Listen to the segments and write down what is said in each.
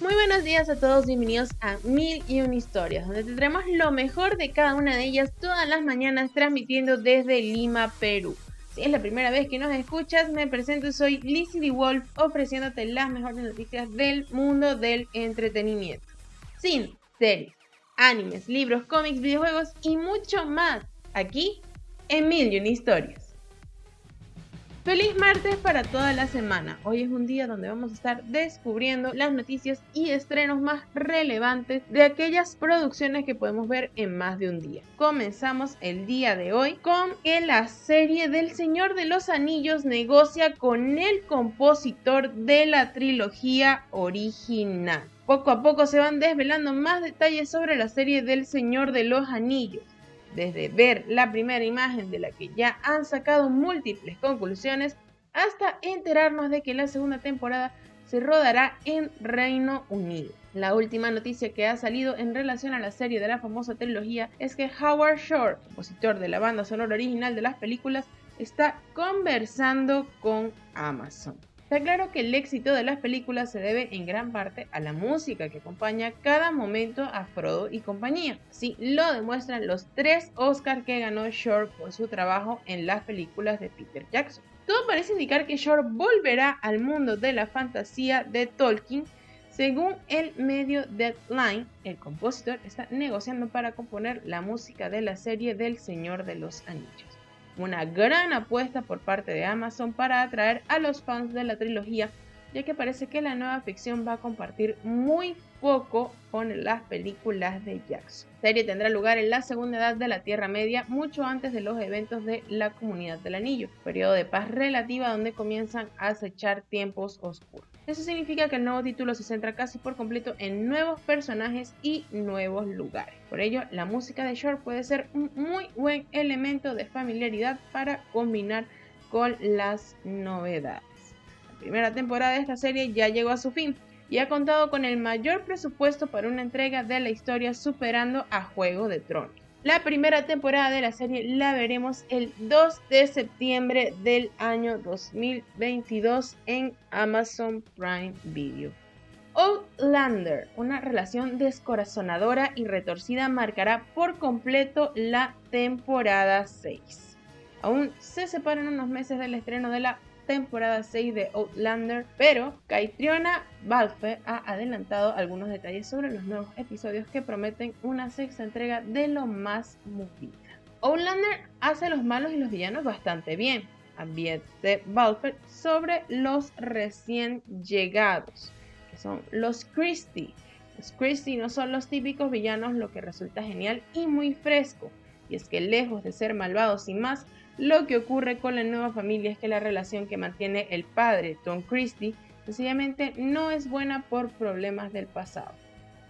Muy buenos días a todos, bienvenidos a Mil y una historias, donde tendremos lo mejor de cada una de ellas todas las mañanas transmitiendo desde Lima, Perú. Si es la primera vez que nos escuchas, me presento, soy Lizzie Wolf, ofreciéndote las mejores noticias del mundo del entretenimiento. Sin series, animes, libros, cómics, videojuegos y mucho más, aquí en Mil y una historias. Feliz martes para toda la semana. Hoy es un día donde vamos a estar descubriendo las noticias y estrenos más relevantes de aquellas producciones que podemos ver en más de un día. Comenzamos el día de hoy con que la serie del Señor de los Anillos negocia con el compositor de la trilogía original. Poco a poco se van desvelando más detalles sobre la serie del Señor de los Anillos desde ver la primera imagen de la que ya han sacado múltiples conclusiones hasta enterarnos de que la segunda temporada se rodará en Reino Unido. La última noticia que ha salido en relación a la serie de la famosa trilogía es que Howard Shore, compositor de la banda sonora original de las películas, está conversando con Amazon. Está claro que el éxito de las películas se debe en gran parte a la música que acompaña cada momento a Frodo y compañía. Así lo demuestran los tres Oscars que ganó Shore por su trabajo en las películas de Peter Jackson. Todo parece indicar que Shore volverá al mundo de la fantasía de Tolkien. Según el medio Deadline, el compositor está negociando para componer la música de la serie del Señor de los Anillos una gran apuesta por parte de Amazon para atraer a los fans de la trilogía, ya que parece que la nueva ficción va a compartir muy poco con las películas de Jackson. La serie tendrá lugar en la segunda edad de la Tierra Media, mucho antes de los eventos de la Comunidad del Anillo, periodo de paz relativa donde comienzan a acechar tiempos oscuros. Eso significa que el nuevo título se centra casi por completo en nuevos personajes y nuevos lugares. Por ello, la música de Shore puede ser un muy buen elemento de familiaridad para combinar con las novedades. La primera temporada de esta serie ya llegó a su fin y ha contado con el mayor presupuesto para una entrega de la historia superando a Juego de Tronos. La primera temporada de la serie la veremos el 2 de septiembre del año 2022 en Amazon Prime Video. Outlander, una relación descorazonadora y retorcida, marcará por completo la temporada 6. Aún se separan unos meses del estreno de la temporada 6 de Outlander, pero Caitriona Balfe ha adelantado algunos detalles sobre los nuevos episodios que prometen una sexta entrega de lo más movida. Outlander hace los malos y los villanos bastante bien, advierte Balfe sobre los recién llegados, que son los Christie. Los Christie no son los típicos villanos, lo que resulta genial y muy fresco. Y es que lejos de ser malvados y más, lo que ocurre con la nueva familia es que la relación que mantiene el padre, Tom Christie, sencillamente no es buena por problemas del pasado.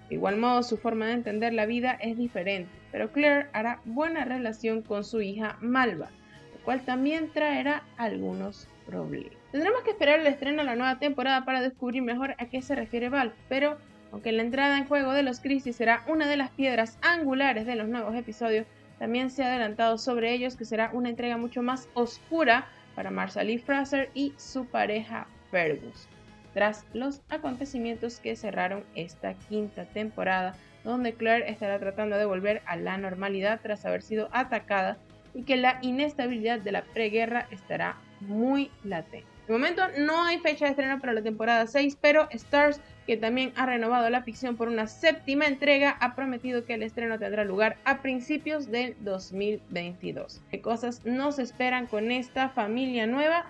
De igual modo, su forma de entender la vida es diferente, pero Claire hará buena relación con su hija Malva, lo cual también traerá algunos problemas. Tendremos que esperar el estreno de la nueva temporada para descubrir mejor a qué se refiere Val, pero aunque la entrada en juego de los Christie será una de las piedras angulares de los nuevos episodios, también se ha adelantado sobre ellos que será una entrega mucho más oscura para Marsalie Fraser y su pareja Fergus, tras los acontecimientos que cerraron esta quinta temporada, donde Claire estará tratando de volver a la normalidad tras haber sido atacada y que la inestabilidad de la preguerra estará muy latente. De momento no hay fecha de estreno para la temporada 6, pero Stars, que también ha renovado la ficción por una séptima entrega, ha prometido que el estreno tendrá lugar a principios del 2022. ¿Qué cosas nos esperan con esta familia nueva?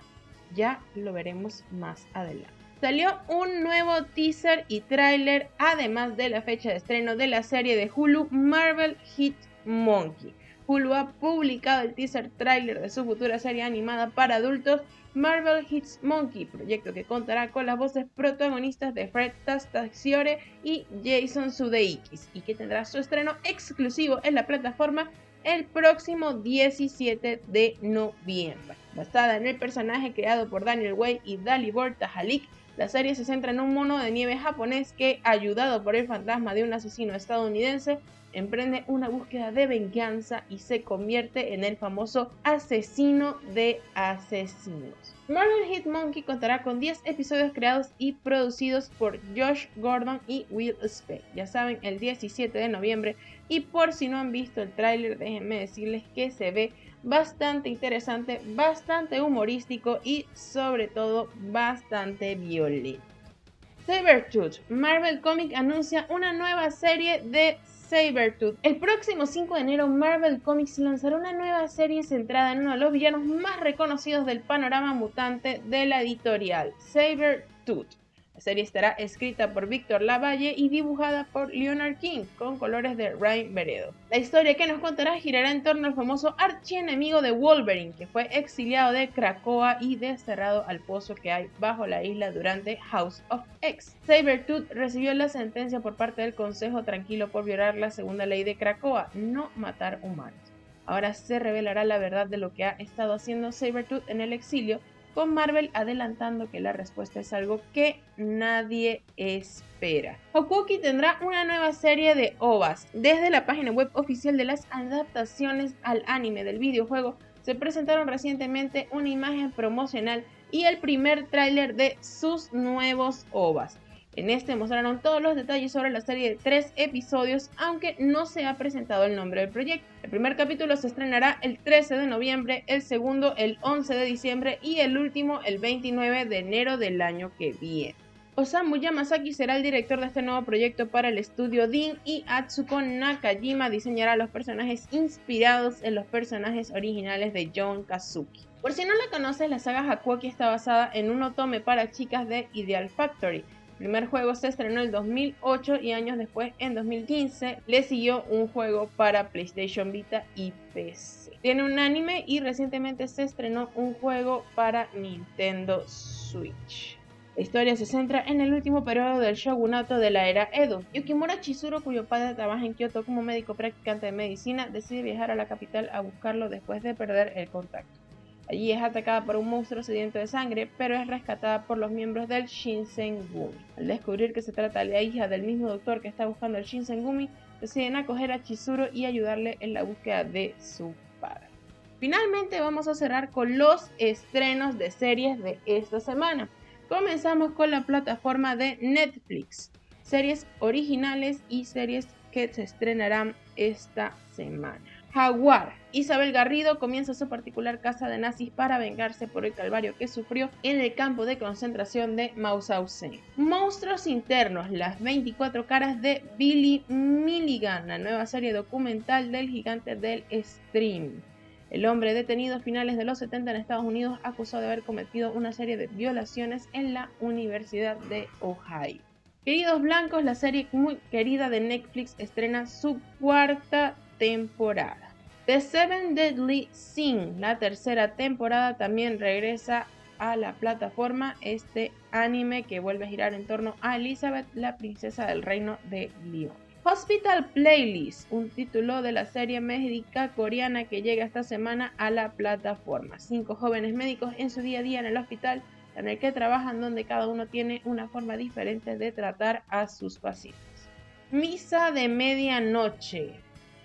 Ya lo veremos más adelante. Salió un nuevo teaser y tráiler, además de la fecha de estreno de la serie de Hulu Marvel Hit Monkey. Hulu ha publicado el teaser tráiler de su futura serie animada para adultos Marvel Hits Monkey, proyecto que contará con las voces protagonistas de Fred Tastaxiore y Jason Sudeikis y que tendrá su estreno exclusivo en la plataforma el próximo 17 de noviembre. Basada en el personaje creado por Daniel Way y Dalibor Tahalik, la serie se centra en un mono de nieve japonés que, ayudado por el fantasma de un asesino estadounidense, emprende una búsqueda de venganza y se convierte en el famoso asesino de asesinos. Marvel Hit Monkey contará con 10 episodios creados y producidos por Josh Gordon y Will Spade. Ya saben, el 17 de noviembre. Y por si no han visto el tráiler, déjenme decirles que se ve bastante interesante, bastante humorístico y sobre todo bastante violento. Sabertooth. Marvel Comics anuncia una nueva serie de Sabertooth. El próximo 5 de enero Marvel Comics lanzará una nueva serie centrada en uno de los villanos más reconocidos del panorama mutante de la editorial, Sabertooth. La serie estará escrita por Víctor Lavalle y dibujada por Leonard King, con colores de Ryan Veredo. La historia que nos contará girará en torno al famoso archienemigo de Wolverine, que fue exiliado de Krakoa y desterrado al pozo que hay bajo la isla durante House of X. Sabertooth recibió la sentencia por parte del Consejo Tranquilo por violar la segunda ley de Krakoa, no matar humanos. Ahora se revelará la verdad de lo que ha estado haciendo Sabertooth en el exilio con Marvel adelantando que la respuesta es algo que nadie espera. Hokuoki tendrá una nueva serie de OVAs. Desde la página web oficial de las adaptaciones al anime del videojuego se presentaron recientemente una imagen promocional y el primer tráiler de sus nuevos OVAs. En este mostraron todos los detalles sobre la serie de tres episodios, aunque no se ha presentado el nombre del proyecto. El primer capítulo se estrenará el 13 de noviembre, el segundo el 11 de diciembre y el último el 29 de enero del año que viene. Osamu Yamasaki será el director de este nuevo proyecto para el estudio DIN y Atsuko Nakajima diseñará los personajes inspirados en los personajes originales de John Kazuki. Por si no la conoces, la saga Hakuoki está basada en un otome para chicas de Ideal Factory, primer juego se estrenó en el 2008 y años después, en 2015, le siguió un juego para PlayStation Vita y PC. Tiene un anime y recientemente se estrenó un juego para Nintendo Switch. La historia se centra en el último periodo del shogunato de la era Edo. Yukimura Chizuru, cuyo padre trabaja en Kyoto como médico practicante de medicina, decide viajar a la capital a buscarlo después de perder el contacto. Allí es atacada por un monstruo sediento de sangre, pero es rescatada por los miembros del Shinsengumi. Al descubrir que se trata de la hija del mismo doctor que está buscando el Shinsengumi, deciden acoger a Chizuru y ayudarle en la búsqueda de su padre. Finalmente vamos a cerrar con los estrenos de series de esta semana. Comenzamos con la plataforma de Netflix, series originales y series que se estrenarán esta semana. Jaguar. Isabel Garrido comienza su particular casa de nazis para vengarse por el calvario que sufrió en el campo de concentración de Mauthausen. Monstruos internos, las 24 caras de Billy Milligan, la nueva serie documental del gigante del stream. El hombre detenido a finales de los 70 en Estados Unidos acusado de haber cometido una serie de violaciones en la Universidad de Ohio. Queridos Blancos, la serie muy querida de Netflix estrena su cuarta temporada. The Seven Deadly Sin, la tercera temporada, también regresa a la plataforma este anime que vuelve a girar en torno a Elizabeth, la princesa del reino de Lyon. Hospital Playlist, un título de la serie médica coreana que llega esta semana a la plataforma. Cinco jóvenes médicos en su día a día en el hospital en el que trabajan donde cada uno tiene una forma diferente de tratar a sus pacientes. Misa de medianoche,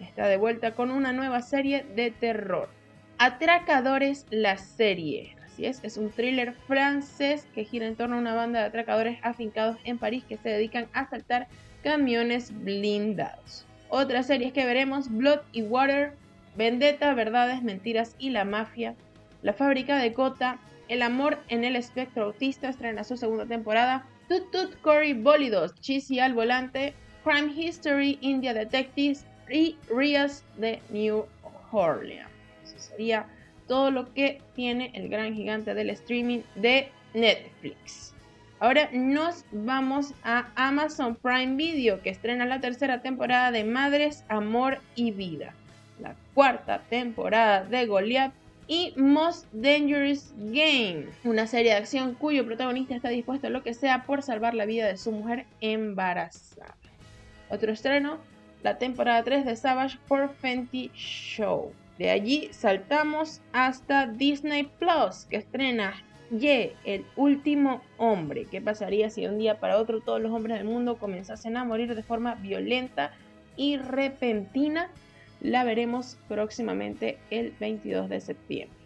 está de vuelta con una nueva serie de terror. Atracadores la serie. Así es, es un thriller francés que gira en torno a una banda de atracadores afincados en París que se dedican a asaltar camiones blindados. Otras series que veremos, Blood y Water, Vendetta, Verdades, Mentiras y la Mafia, La Fábrica de Cota, El Amor en el Espectro Autista estrena su segunda temporada, Tut Tut Cory Bólidos, Cheesy al Volante, Crime History, India Detectives, y Rias de New Orleans. Eso sería todo lo que tiene el gran gigante del streaming de Netflix. Ahora nos vamos a Amazon Prime Video que estrena la tercera temporada de Madres, Amor y Vida, la cuarta temporada de Goliath y Most Dangerous Game, una serie de acción cuyo protagonista está dispuesto a lo que sea por salvar la vida de su mujer embarazada. Otro estreno, la temporada 3 de Savage for Fenty Show. De allí saltamos hasta Disney Plus, que estrena Ye, el último hombre. ¿Qué pasaría si de un día para otro todos los hombres del mundo comenzasen a morir de forma violenta y repentina? La veremos próximamente el 22 de septiembre.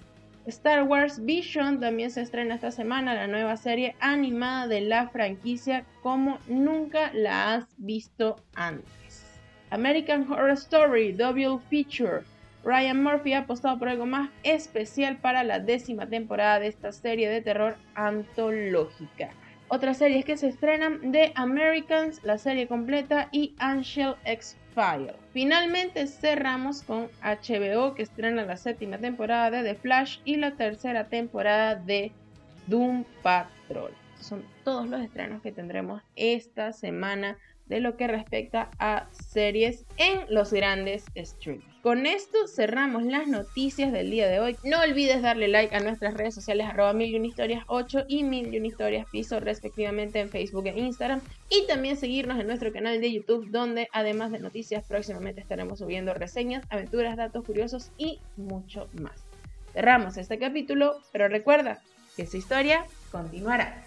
Star Wars Vision también se estrena esta semana, la nueva serie animada de la franquicia como nunca la has visto antes. American Horror Story Double Feature. Ryan Murphy ha apostado por algo más especial para la décima temporada de esta serie de terror antológica. Otras series que se estrenan: The Americans, la serie completa, y Angel X File. Finalmente cerramos con HBO que estrena la séptima temporada de The Flash y la tercera temporada de Doom Patrol. son todos los estrenos que tendremos esta semana de lo que respecta a series en los grandes streams. Con esto cerramos las noticias del día de hoy. No olvides darle like a nuestras redes sociales arroba historias 8 y mil historias piso respectivamente en Facebook e Instagram. Y también seguirnos en nuestro canal de YouTube donde además de noticias próximamente estaremos subiendo reseñas, aventuras, datos curiosos y mucho más. Cerramos este capítulo, pero recuerda que esta historia continuará.